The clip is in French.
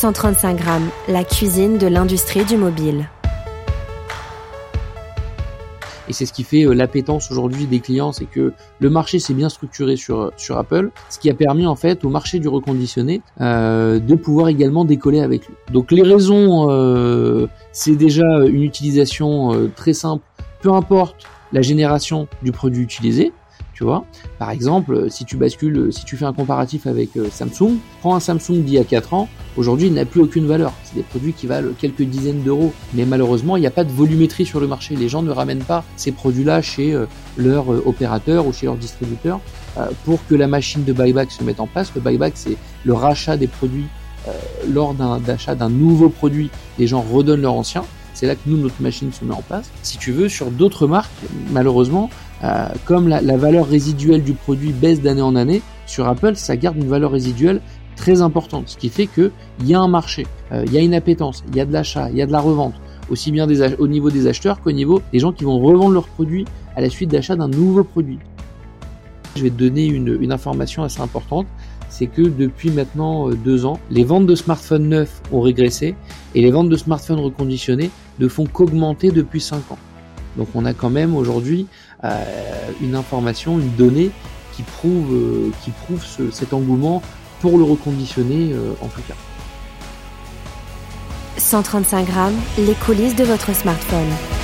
135 grammes, la cuisine de l'industrie du mobile. Et c'est ce qui fait euh, l'appétence aujourd'hui des clients, c'est que le marché s'est bien structuré sur, sur Apple, ce qui a permis en fait au marché du reconditionné euh, de pouvoir également décoller avec lui. Donc les raisons, euh, c'est déjà une utilisation euh, très simple, peu importe la génération du produit utilisé, Par exemple, si tu bascules, si tu fais un comparatif avec euh, Samsung, prends un Samsung d'il y a 4 ans, aujourd'hui il n'a plus aucune valeur. C'est des produits qui valent quelques dizaines d'euros. Mais malheureusement, il n'y a pas de volumétrie sur le marché. Les gens ne ramènent pas ces produits-là chez euh, leur euh, opérateur ou chez leur distributeur pour que la machine de buyback se mette en place. Le buyback, c'est le rachat des produits lors d'un d'achat d'un nouveau produit. Les gens redonnent leur ancien. C'est là que nous, notre machine se met en place. Si tu veux, sur d'autres marques, malheureusement, euh, comme la, la, valeur résiduelle du produit baisse d'année en année, sur Apple, ça garde une valeur résiduelle très importante, ce qui fait qu'il y a un marché, euh, il y a une appétence, il y a de l'achat, il y a de la revente, aussi bien des, au niveau des acheteurs qu'au niveau des gens qui vont revendre leurs produits à la suite d'achat d'un nouveau produit. Je vais te donner une, une information assez importante, c'est que depuis maintenant euh, deux ans, les ventes de smartphones neufs ont régressé et les ventes de smartphones reconditionnés ne font qu'augmenter depuis cinq ans. Donc on a quand même aujourd'hui euh, une information, une donnée qui prouve, euh, qui prouve ce, cet engouement pour le reconditionner euh, en tout cas. 135 grammes, les coulisses de votre smartphone.